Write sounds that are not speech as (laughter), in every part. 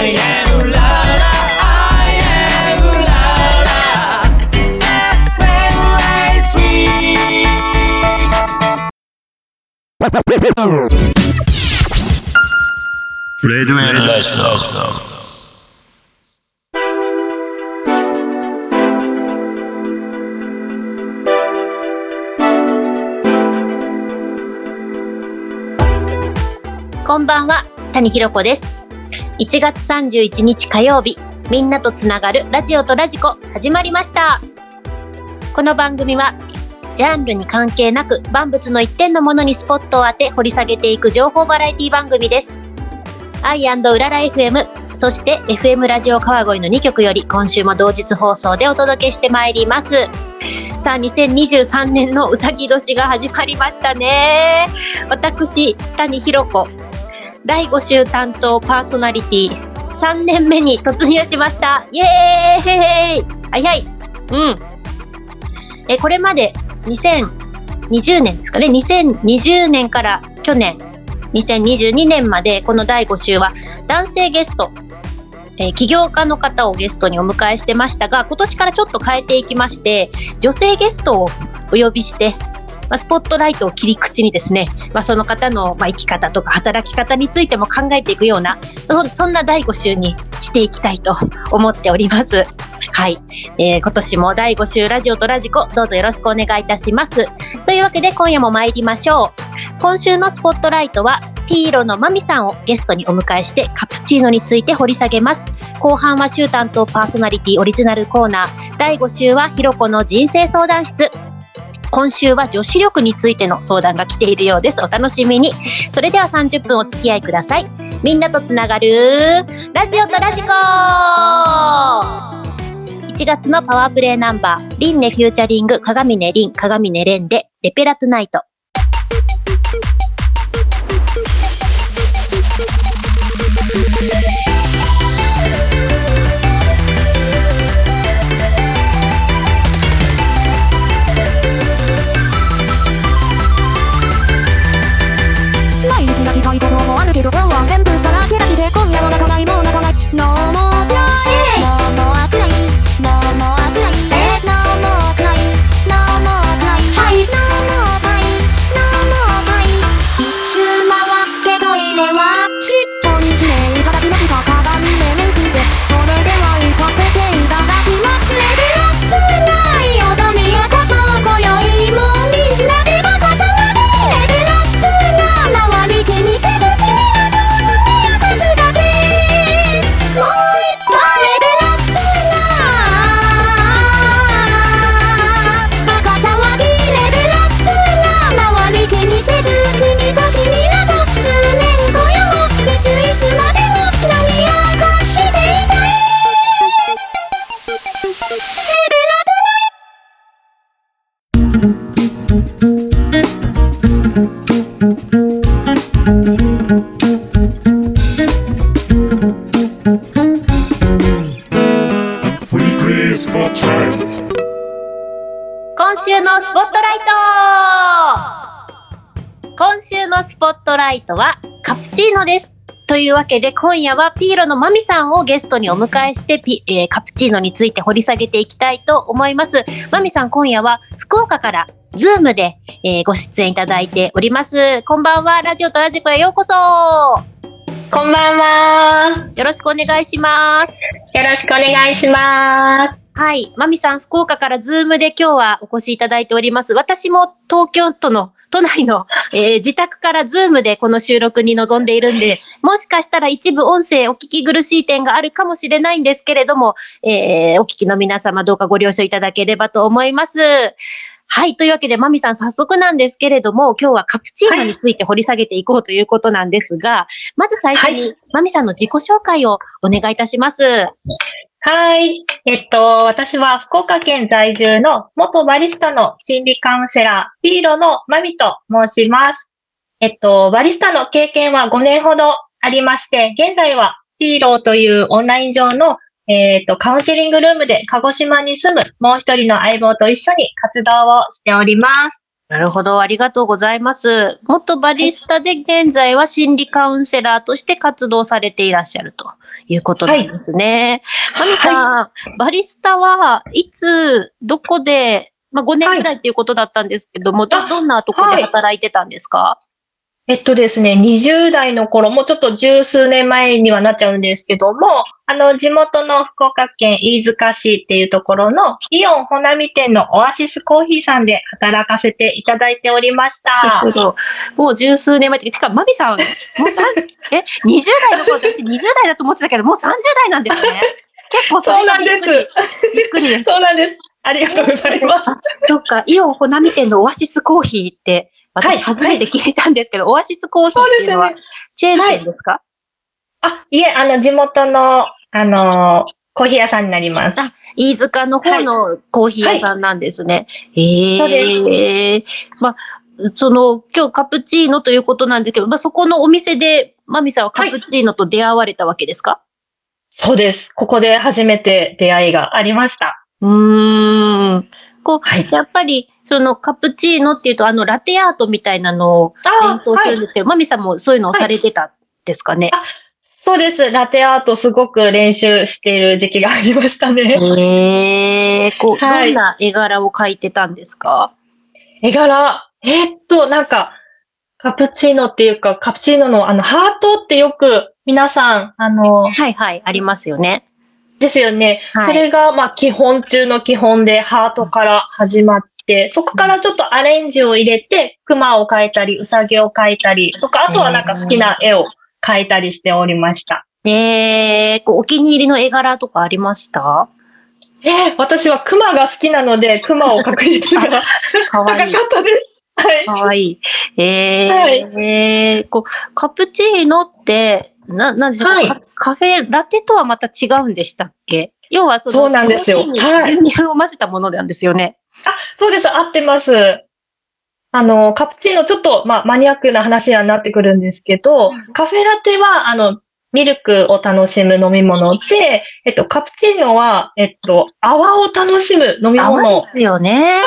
I am la la I am la la FM レデュエルラジオ。こんばんは、谷ひろ子です。1月31日火曜日、みんなとつながるラジオとラジコ始まりました。この番組は、ジャンルに関係なく万物の一点のものにスポットを当て掘り下げていく情報バラエティ番組です。アイうらら FM、そして FM ラジオ川越の2曲より今週も同日放送でお届けしてまいります。さあ、2023年のうさぎ年が始まりましたね。私、谷ひろ子、第5週担当パーソナリティ3年目に突入しました。イエーイ早い。うん。え、これまで2020年ですかね。2020年から去年、2022年までこの第5週は男性ゲスト、えー起業家の方をゲストにお迎えしてましたが、今年からちょっと変えていきまして、女性ゲストをお呼びして、まあ、スポットライトを切り口にですね、まあ、その方の、まあ、生き方とか働き方についても考えていくような、そんな第5週にしていきたいと思っております。はい。えー今年も第5週ラジオとラジコ、どうぞよろしくお願いいたします。というわけで今夜も参りましょう。今週のスポットライトは、ピーロのマミさんをゲストにお迎えしてカプチーノについて掘り下げます。後半は週担当パーソナリティオリジナルコーナー。第5週はひろこの人生相談室。今週は女子力についての相談が来ているようです。お楽しみに。それでは30分お付き合いください。みんなとつながるラジオとラジコ1月のパワープレイナンバー、リンネフューチャリング、鏡音リン、鏡音レンで、レペラトゥナイト。いうわけで今夜はピーロのマミさんをゲストにお迎えしてピ、えーカプチーノについて掘り下げていきたいと思います。マミさん今夜は福岡から Zoom で、えーご出演いただいております。こんばんは、ラジオとラジコへようこそこんばんは。よろしくお願いします。よろしくお願いします。はい。マミさん、福岡から Zoom で今日はお越しいただいております。私も東京都の、都内の、えー自宅から Zoom でこの収録に臨んでいるんで、もしかしたら一部音声お聞き苦しい点があるかもしれないんですけれども、えーお聞きの皆様どうかご了承いただければと思います。はい。というわけで、マミさん早速なんですけれども、今日はカプチーノについて掘り下げていこうということなんですが、まず最初に、マミさんの自己紹介をお願いいたします。はい。はいえっと、私は福岡県在住の元バリスタの心理カウンセラー、ピーロのマミと申します。えっと、バリスタの経験は5年ほどありまして、現在はピーロというオンライン上のえっと、カウンセリングルームで鹿児島に住むもう一人の相棒と一緒に活動をしております。なるほど。ありがとうございます。元バリスタで現在は心理カウンセラーとして活動されていらっしゃるということなんですね。マミさん、バリスタはいつ、どこで、まあ5年くらいっていうことだったんですけども、どあどんなところで働いてたんですか、えっとですね、20代の頃、もうちょっと十数年前にはなっちゃうんですけども、あの、地元の福岡県飯塚市っていうところのイオンほなみ店のオアシスコーヒーさんで働かせていただいておりました。なるほど。もう十数年前って、てか、マミさん、もうさん、(laughs) え、20代の頃、私20代だと思ってたけど、もう30代なんですね。結構それがびっくり。びっくりです。そうなんです。ありがとうございます。そっか、イオンほなみ店のオアシスコーヒーって、はい私初めて聞いたんですけど、オアシスコーヒーっていうのはチェーン店ですか、あ、いえ、あの、地元の、あの、コーヒー屋さんになります。飯塚の方のコーヒー屋さんなんですね。そうええまあ、その、今日カプチーノということなんですけど、まあ、そこのお店で、マミさんはカプチーノと出会われたわけですか、そうです。ここで初めて出会いがありました。うーん。こう、はい。やっぱり、そのカプチーノっていうと、あの、ラテアートみたいなのをあ勉強するんですけど、マミさんもそういうのをされてたんですかね、あそうです。ラテアートすごく練習している時期がありましたね。ええこう、はい。どんな絵柄を描いてたんですか？絵柄、えーっと、なんか、カプチーノっていうか、カプチーノのあの、ハートってよく皆さん、あの、はいはい、ありますよね。ですよね。はいこれが、まあ、基本中の基本で、ハートから始まって、そこからちょっとアレンジを入れて、熊を描いたり、ウサギを描いたり、とか、あとはなんか好きな絵を描いたりしておりました。ええこうお気に入りの絵柄とかありました？えー私は熊が好きなので、熊を描く率がかわいい高か。ったです。はい。かわいい。ええはいこう、カプチーノって、な、なんでしょう、はいカカフェラテとはまた違うんでしたっけ？要はその、そうなんですよはいに牛乳を混ぜたものなんですよね。あ、そうです。合ってます。あの、カプチーノ、ちょっと、まあ、マニアックな話にはなってくるんですけど、カフェラテは、あの、ミルクを楽しむ飲み物で、えっと、カプチーノは、えっと、泡を楽しむ飲み物泡で。すよね。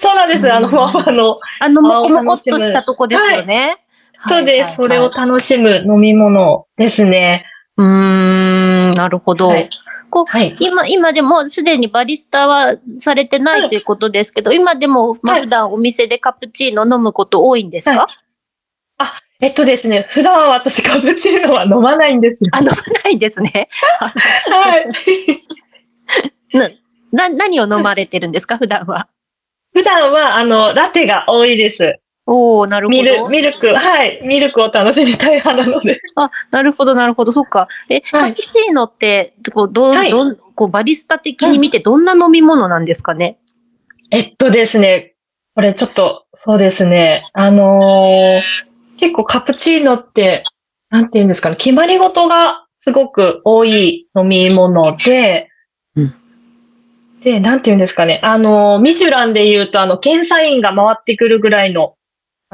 そうなんです。あの、うんふわふわの。あの、もこもこっとしたとこですよね。そうです。それをはい楽しむ飲み物ですね。うーん、なるほど。はいこうはい。今、今でもすでにバリスタはされてないはいということですけど、今でも、普段お店でカプチーノ飲むこと多いんですか、はいあ、えっとですね、普段は私カプチーノは飲まないんですよ。あ、飲まないんですね。はい。(laughs) な、何を飲まれてるんですか普段は？普段は、あの、ラテが多いです。おおなるほど。ミル、ミルク、はい。ミルクを楽しみたい派なので。あ、なるほど、なるほど。そっか。え、はいカプチーノって、こう、どう、はいどん、こう、バリスタ的に見てどんな飲み物なんですかね、えっとですね、これちょっと、そうですね。あのー結構カプチーノって、なんて言うんですかね、決まり事がすごく多い飲み物で、うんで、なんて言うんですかね、あのーミシュランで言うと、あの、検査員が回ってくるぐらいの、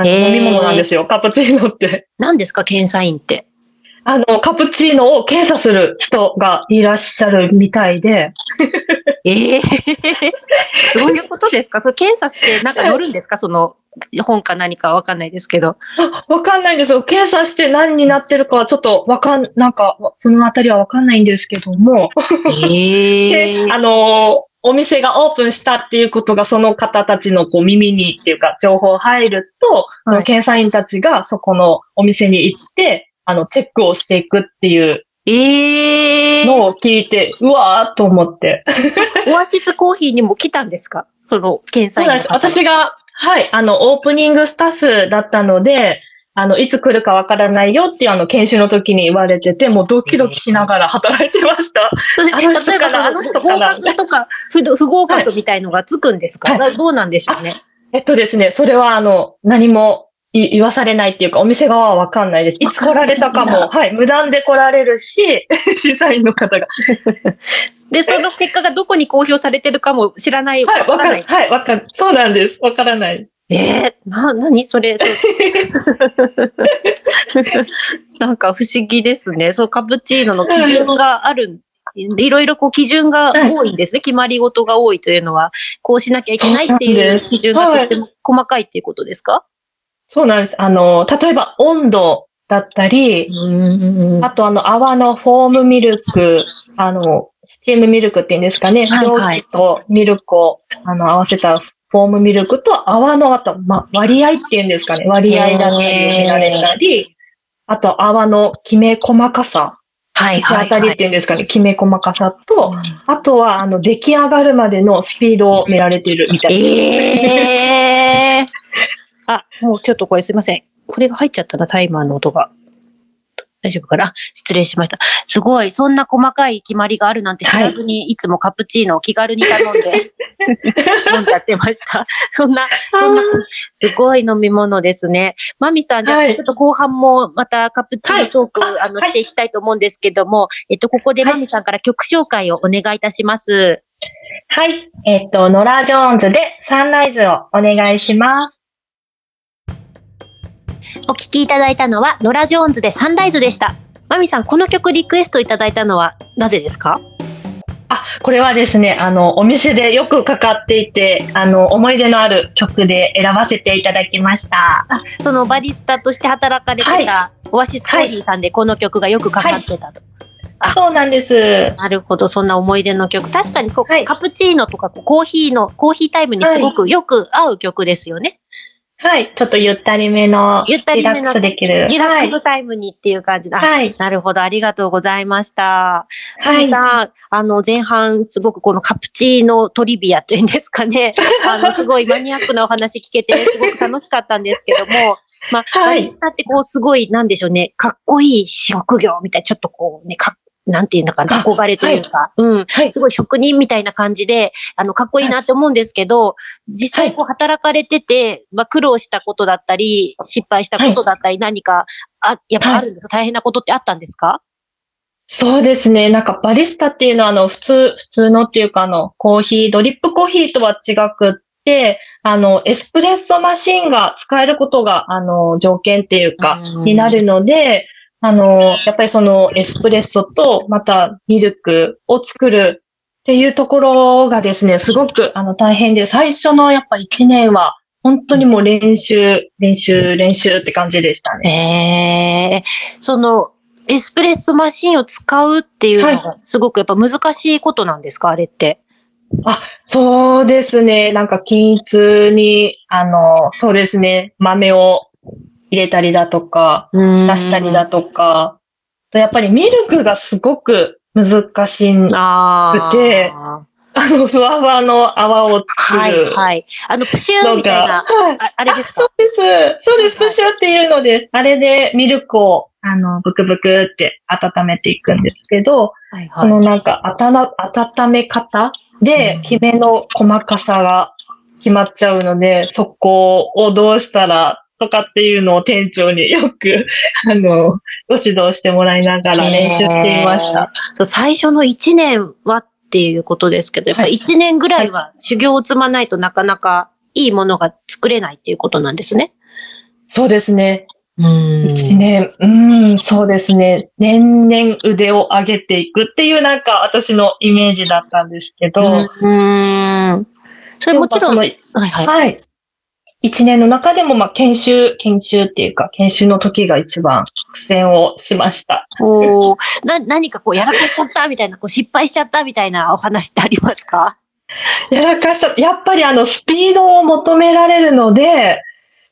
飲み物なんですよ、カプチーノって。何ですか？検査員って。あの、カプチーノを検査する人がいらっしゃるみたいで、ええ (laughs) どういうことですか？それ検査してなんか乗るんですか？(laughs) その本か何かわかんないですけど。あわかんないんですよ。検査して何になってるかはちょっとわかん、なんか、そのあたりはわかんないんですけども、ええ (laughs) で、あのーお店がオープンしたっていうことがその方たちのこう耳にっていうか情報入ると、その検査員たちがそこのお店に行って、あの、チェックをしていくっていうええのを聞いて、うわーっと思って。(laughs) オアシスコーヒーにも来たんですか？その検査そうなんです。員の方私が、はい、あの、オープニングスタッフだったので、あの、いつ来るかわからないよっていうあの、研修の時に言われてて、もうドキドキしながら働いてました。それあの人例えばあの人かな格とか不不合格みたいのがつくんですか、はいなどうなんでしょうね。えっとですね、それはあの、何もい言わされないっていうか、お店側はわかんないです。いつ来られたかも、はい、無断で来られるし、(laughs) 審査員の方が。(laughs) で、その結果がどこに公表されてるかも知らない。はい、わかない。はい、わかる。そうなんです。わからない。ええな、なにそれ、そう (laughs) なんか不思議ですね。そう、カプチーノの基準がある、いろいろこう基準が多いんですね。決まり事が多いというのは、こうしなきゃいけないっていう基準がとっても細かいっていうことですか？そうなんです。あの、例えば温度だったり、うんあとあの泡のフォームミルク、あの、スチームミルクっていうんですかね。はいはい蒸気とミルクをあの合わせたフォームミルクと泡のあと、ま、割合っていうんですかね。割合だったり見られたり、あと泡のきめ細かさ、はい口はいはい。当たりっていうんですかね。きめ細かさと、あとはあの出来上がるまでのスピードを見られてるみたいな。ええー。(laughs) あ、もうちょっとこれすいません。これが入っちゃったな、タイマーの音が。大丈夫かな？あ失礼しました。すごい、そんな細かい決まりがあるなんて知らずに、い、つもカプチーノを気軽に頼んで、(laughs) 飲んじゃってました。(laughs) そんな、そんな、すごい飲み物ですね。マミさん、じゃあ、はいちょっと後半もまたカプチーノトーク、あの、はいはいしていきたいと思うんですけども、えっと、ここでマミさんから曲紹介をお願いいたします。はい。えっと、ノラ・ジョーンズでサンライズをお願いします。お聴きいただいたのは、ノラ・ジョーンズでサンライズでした。マミさん、この曲リクエストいただいたのはなぜですか？あ、これはですね、あの、お店でよくかかっていて、あの、思い出のある曲で選ばせていただきました。そのバリスタとして働かれてた、オアシスコーヒーさんでこの曲がよくかかってたと。あそうなんです。なるほど、そんな思い出の曲。確かにこう、はいカプチーノとかこうコーヒーの、コーヒータイムにすごくよく合う曲ですよね。はい。ちょっとゆったりめの、ゆったりめのリラックスできる。リラックはい。スタイムにっていう感じだ。はい。なるほど、ありがとうございました。はい。さん、あの、前半、すごくこのカプチーノトリビアというんですかね。(laughs) あの、すごいマニアックなお話聞けて、すごく楽しかったんですけども、(laughs) まあ、はいバリスタってこう、すごい、なんでしょうね、かっこいい職業みたいな、ちょっとこうね、かっなんていうのかな、あ憧れというか、うん、はい。すごい職人みたいな感じで、あの、かっこいいなって思うんですけど、実際こう働かれてて、まあ、苦労したことだったり、失敗したことだったり、何か、あ、やっぱあるんですか、大変なことってあったんですか？そうですね。なんかバリスタっていうのは、あの、普通、普通のっていうか、あの、コーヒー、ドリップコーヒーとは違くって、あの、エスプレッソマシンが使えることが、あの、条件っていうか、うん。になるので、あの、やっぱりそのエスプレッソと、またミルクを作るっていうところがですね、すごく、あの、大変で、最初のやっぱ1年は、本当にもう練習、練習、練習って感じでしたね。ええその、エスプレッソマシンを使うっていうのが、すごくやっぱ難しいことなんですか？あれって。あ、そうですね。なんか均一に、あの、そうですね。豆を入れたりだとか、出出したりだとか、とやっぱりミルクがすごく難し。くてあの、ふわふわの泡を作はいるはい。あの、プシューみたいな、はいああれですか？そうです。そうです。はいプシュっていうので、あれでミルクを、あの、ブクブクって温めていくんですけど、はいそのなんか、あたな、温め方で、きめの細かさが決まっちゃうので、そこをどうしたら、とかっていうのを店長によく、(laughs) あの、ご指導してもらいながら練習していました。そう最初の1年はっていうことですけど、やっぱはい1年ぐらいは修行を積まないとなかなかいいものが作れないっていうことなんですね。そうですね。うん一年、うん、そうですね。年々腕を上げていくっていうなんか私のイメージだったんですけど、うん。それもちろん、ではいはい。のはい。一年の中でも、まあ、研修、研修っていうか、研修の時が一番苦戦をしました。おーな、何かこうやらかしちゃったみたいな、こう失敗しちゃったみたいなお話ってありますか？やらかした、やっぱりあの、スピードを求められるので、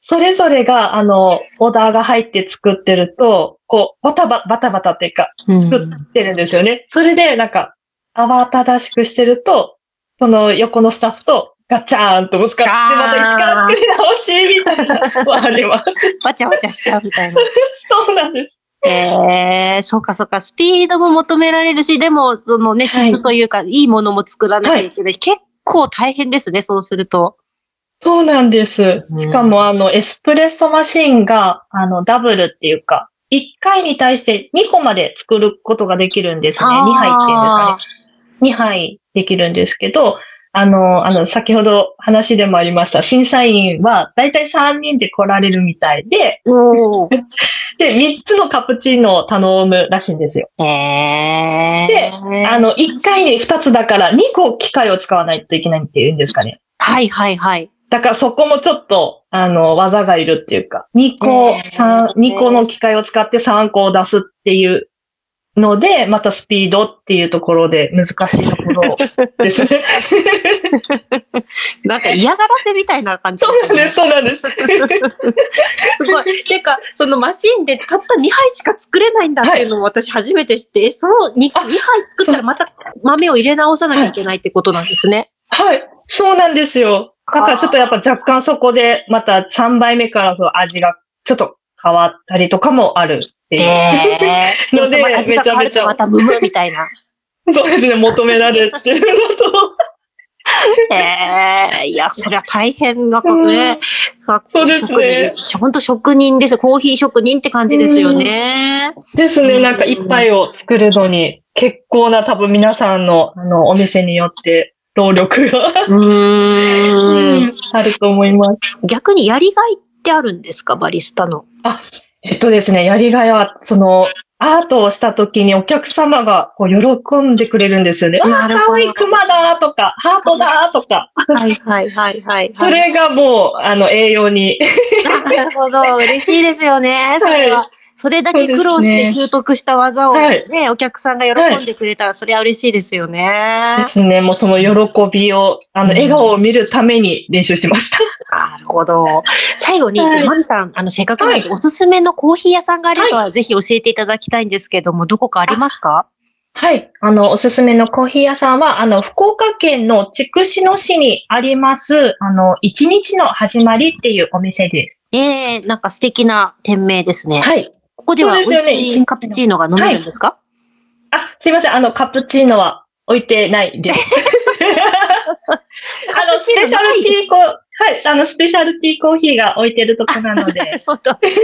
それぞれが、あの、オーダーが入って作ってると、こう、バタバタ、バタバタっていうか、作ってるんですよね。それで、なんか、慌ただしくしてると、その横のスタッフとガチャーンとぶつかって、また一から作り直し、みたいなのはあります。バチャバチャしちゃうみたいな。(laughs) そうなんです。ええそうかそうか。スピードも求められるし、でも、そのね、はい質というか、いいものも作らなきゃいけない。結構大変ですね、そうすると。そうなんですうん。しかも、あの、エスプレッソマシンが、あの、ダブルっていうか、1回に対して2個まで作ることができるんですね。2杯っていうんですかね。2杯できるんですけど、あの、あの、先ほど話でもありました、審査員はだいたい3人で来られるみたいで。(laughs) で、3つのカプチーノを頼むらしいんですよ。へでー。あの、1回に2つだから2個機械を使わないといけないっていうんですかね。はいはいはい。だからそこもちょっと、あの、技がいるっていうか、2個、へー三2個の機械を使って3個を出すっていうので、またスピードっていうところで難しいところですね。(laughs) なんか嫌がらせみたいな感じそうなんです、そうなんです。(laughs) すごい。てか、そのマシンでたった2杯しか作れないんだっていうのも私初めて知って、えその 2, あ2杯作ったらまた豆を入れ直さなきゃいけないってことなんですね。はい、そうなんですよ。だからちょっとやっぱ若干そこで、また3杯目からその味がちょっと変わったりとかもあるっていう。え (laughs) ー、のでそうそう味が変わるとまたムムみたいな。(laughs) そうですね、求められてるのと。えー、いや、それは大変なことね。さそうですね。本当職人ですよ。コーヒー職人って感じですよね。ですね、なんか一杯を作るのに、結構な多分皆さんのあのお店によって労力が、うーん。(laughs) あると思います。逆にやりがいってあるんですか？バリスタの。えっとですね、やりがいは、その、アートをした時にお客様がこう喜んでくれるんですよね。ああ、わいい熊だとか、ハートだとか、はいはいはいはい。(laughs) それがもう、あの、栄養に。なるほど。嬉しいですよね。それは。はそれだけ苦労して習得した技をね、はいお客さんが喜んでくれたら、それは嬉しいですよねで。すね、もうその喜びを、あの、笑顔を見るために練習しました。なるほど。最後に、はいマミさん、あの、せっかくなんで、おすすめのコーヒー屋さんがあれば、ぜひ教えていただきたいんですけども、どこかありますか？はい。あの、おすすめのコーヒー屋さんは、あの、福岡県の筑紫野市にあります、あの、一日の始まりっていうお店です。ええなんか素敵な店名ですね。はい。ここでは美味しいカプチーノが飲めるんですか、あ、すいません。あの、カプチーノは置いてないです。(laughs) あの、スペシャルティーコー、はい。あの、スペシャルティーコーヒーが置いてるとこなのなるで。ほど。カプチ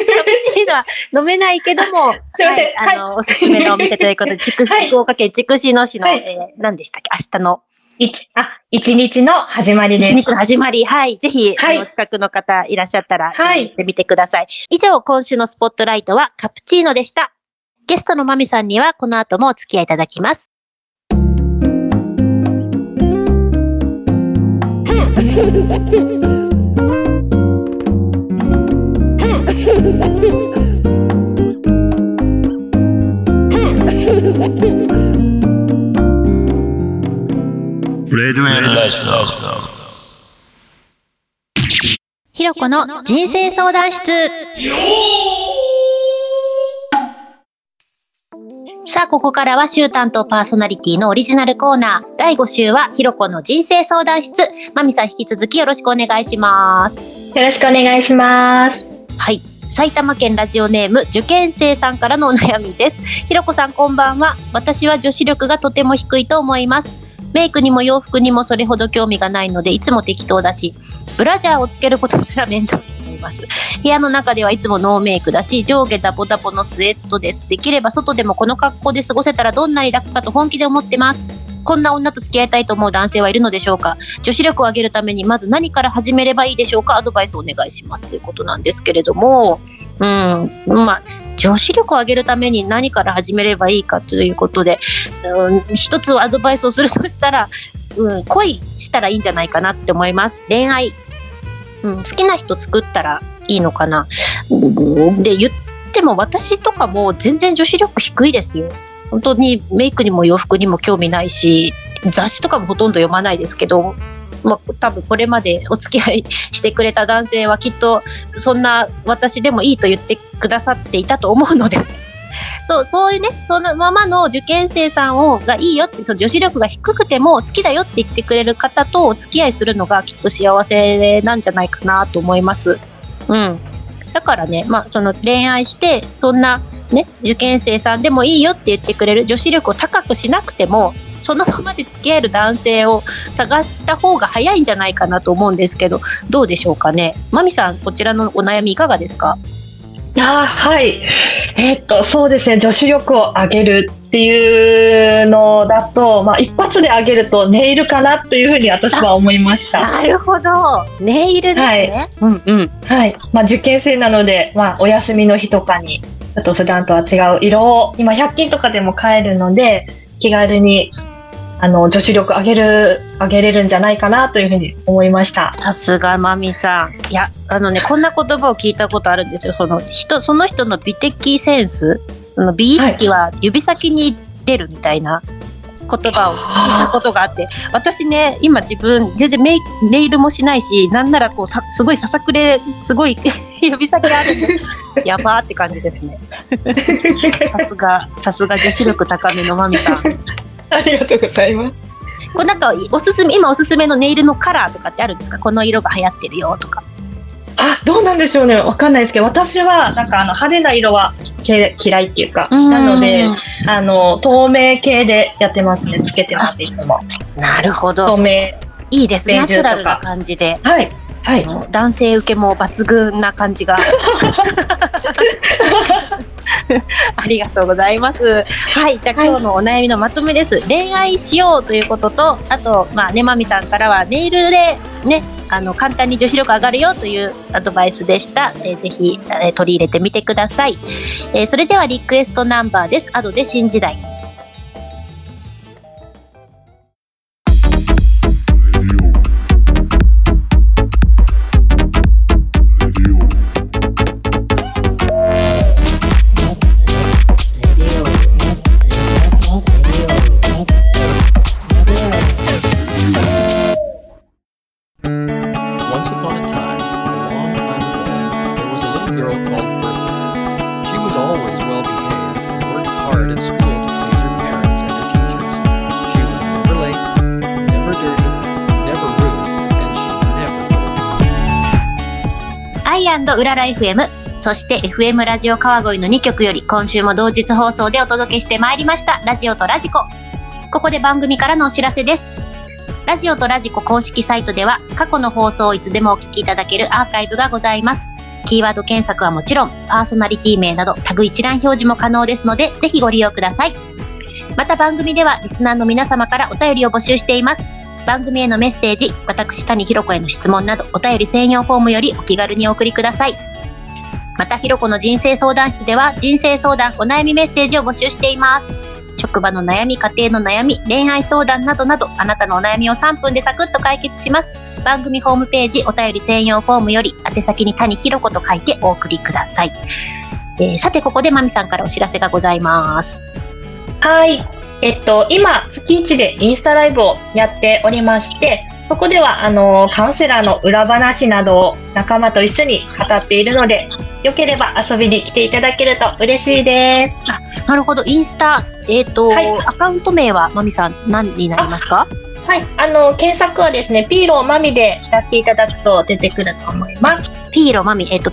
ーノは飲めないけども、(laughs) すいません。はい、あの、おすすめのお店ということで、筑 (laughs) 紫はい福岡県筑紫野市の、はい。えー何でしたっけ？明日の一、あ、一日の始まりです。一日の始まり。はい。ぜひ、はいあの、お近くの方いらっしゃったら、はい行ってみてください。以上、今週のスポットライトはカプチーノでした。ゲストのマミさんには、この後もお付き合いいただきます。(laughs) ひろこの人生相談室。さあ、ここからは週担当パーソナリティのオリジナルコーナー。第5週はひろこの人生相談室。まみさん引き続きよろしくお願いします。よろしくお願いします。はい。埼玉県ラジオネーム受験生さんからのお悩みです。ひろこさんこんばんは。私は女子力がとても低いと思います。メイクにも洋服にもそれほど興味がないのでいつも適当だし、ブラジャーをつけることすら面倒と思います。部屋の中ではいつもノーメイクだし、上下ダボダボのスウェットです。できれば外でもこの格好で過ごせたらどんなに楽かと本気で思ってます。こんな女と付き合いたいと思う男性はいるのでしょうか？女子力を上げるためにまず何から始めればいいでしょうか？アドバイスお願いしますということなんですけれども、うん、まあ、女子力を上げるために何から始めればいいか？ということで、うん、一つアドバイスをするとしたら、うん、恋したらいいんじゃないかなって思います。恋愛。うん、好きな人作ったらいいのかな？で、言っても私とかも全然女子力低いですよ。本当にメイクにも洋服にも興味ないし、雑誌とかもほとんど読まないですけど、まあ、多分これまでお付き合いしてくれた男性はきっとそんな私でもいいと言ってくださっていたと思うので (laughs) そうそういうねそのままの受験生さんをがいいよってその女子力が低くても好きだよって言ってくれる方とお付き合いするのがきっと幸せなんじゃないかなと思います。うんだからね、まあ、その恋愛して、そんなね、受験生さんでもいいよって言ってくれる女子力を高くしなくても、そのままで付き合える男性を探した方が早いんじゃないかなと思うんですけど、どうでしょうかね。まみさん、こちらのお悩みいかがですか？あーはい。えーっと、そうですね。女子力を上げるっていうのだと、まあ、一般発で上げるとネイルかなというふうに私は思いました。なるほど。ネイルですね。うんうん。はい。まあ受験生なので、まあお休みの日とかに、ちょっと普段とは違う色を、今100均とかでも買えるので、気軽に、あの、女子力上げる、上げれるんじゃないかなというふうに思いました。さすがまみさん。いや、あのね、こんな言葉を聞いたことあるんですよ。その人、その人の美的センス、その美意識は指先に出るみたいな言葉を聞いたことがあって、私ね、今自分、全然メイネイルもしないし、なんならこうさ、すごいささくれ、すごい (laughs) 指先あるんで、やばーって感じですね。(laughs) さすが、さすが女子力高めのまみさん。ありがとうございます。これなんか、おすすめ、今おすすめのネイルのカラーとかってあるんですか？この色が流行ってるよとか。あ、どうなんでしょうね。わかんないですけど、私は、なんかあの、派手な色はけ嫌いっていうか、なので、あの、透明系でやってますね。つけてます、いつも。なるほど透。明。いいですね。ナチュラルな感じで。はい。はい。男性受けも抜群な感じが。(laughs) (laughs) ありがとうございます。はい、じゃあ今日のお悩みのまとめです。恋愛しようということと、あと、まあね、まみさんからはネイルでね、あの、簡単に女子力上がるよというアドバイスでした。えーぜひ、えー取り入れてみてください。えーそれではリクエストナンバーです。アドで新時代。らら FM、そして FM ラジオ川越の2曲より今週も同日放送でお届けしてまいりました、ラジオとラジコ。ここで番組からのお知らせです。ラジオとラジコ公式サイトでは過去の放送をいつでもお聞きいただけるアーカイブがございます。キーワード検索はもちろん、パーソナリティ名などタグ一覧表示も可能ですので、ぜひご利用ください。また番組ではリスナーの皆様からお便りを募集しています。番組へのメッセージ、私谷ひろ子への質問などお便り専用フォームよりお気軽にお送りください。またひろこの人生相談室では人生相談お悩みメッセージを募集しています。職場の悩み、家庭の悩み、恋愛相談などなどあなたのお悩みを3分でサクッと解決します。番組ホームページお便り専用フォームより宛先に谷ひろこと書いてお送りください。えーさてここでまみさんからお知らせがございます。はい。えっと、今、月1でインスタライブをやっておりまして、そこでは、あの、カウンセラーの裏話などを仲間と一緒に語っているので、よければ遊びに来ていただけると嬉しいです。なるほど、インスタ、えっ、と、はいアカウント名はまみさん何になりますか？はい。あの、検索はですね、ピーローマミで出していただくと出てくると思います。ピーロマミ、えっ、と、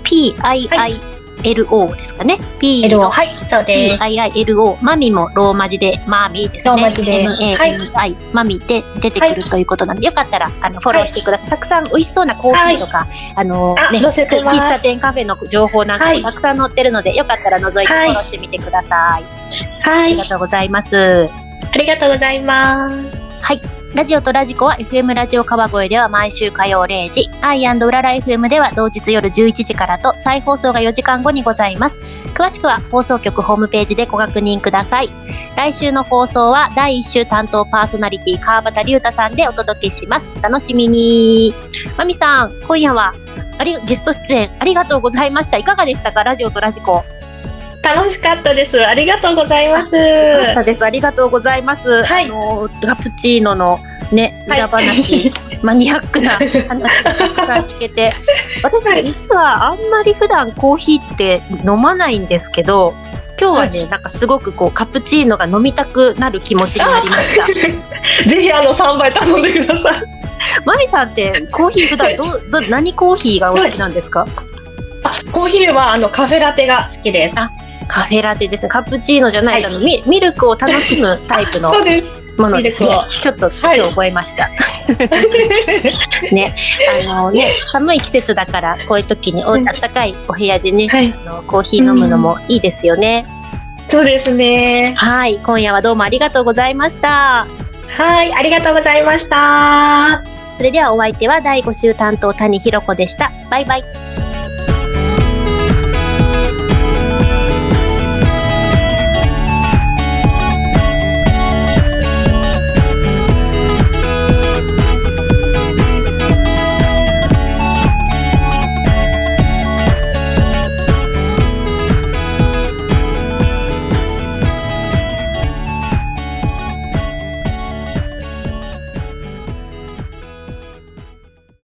P-I-I-L-O ですかね。ピー L ロを、はい、そうです。P-I-I-L-O、マミもローマ字でマーミーですね。ローマ字で M-A-M-I、マミで出てくるということなんで、よかったら、あの、フォローしてください。たくさん美味しそうなコーヒーとか、あの、あね、喫茶店カフェの情報なんかはいもたくさん載ってるので、よかったら覗いてフはいォローしてみてください。はいありが。とうございます。ありがとうございます。はい。ラジオとラジコは FM ラジオ川越では毎週火曜0時、アイうらら FM では同日夜11時からと再放送が4時間後にございます。詳しくは放送局ホームページでご確認ください。来週の放送は第1週担当パーソナリティ川端龍太さんでお届けします。お楽しみに。まみさん、今夜はありゲスト出演ありがとうございました。いかがでしたか？ラジオとラジコ。楽しかったです。ありがとうござざいます。ありがとうございます。はいあの、カプチーノのね、はい裏話、(laughs) マニアックな話がたくさん聞けて、私はい実はあんまり普段コーヒーって飲まないんですけど、今日はね、なんかすごくこう、カプチーノが飲みたくなる気持ちになりました。(laughs) ぜひあの3杯頼んでください。マミさんってコーヒー普段ど、ど、何コーヒーがお好きなんですか？あ、コーヒーはあのカフェラテが好きです。カフェラテですね。カプチーノじゃない、はいあのミミルクを楽しむタイプの。(laughs) ものですね。ちょっとはい今日覚えました。(laughs) ね、あのね、寒い季節だから、こういう時におうん暖かいお部屋でね、はいあのコーヒー飲むのもいいですよね。そうですね。はい、今夜はどうもありがとうございました。あはい、ありがとうございました。それではお相手は第5週担当谷ひろ子でした。バイバイ。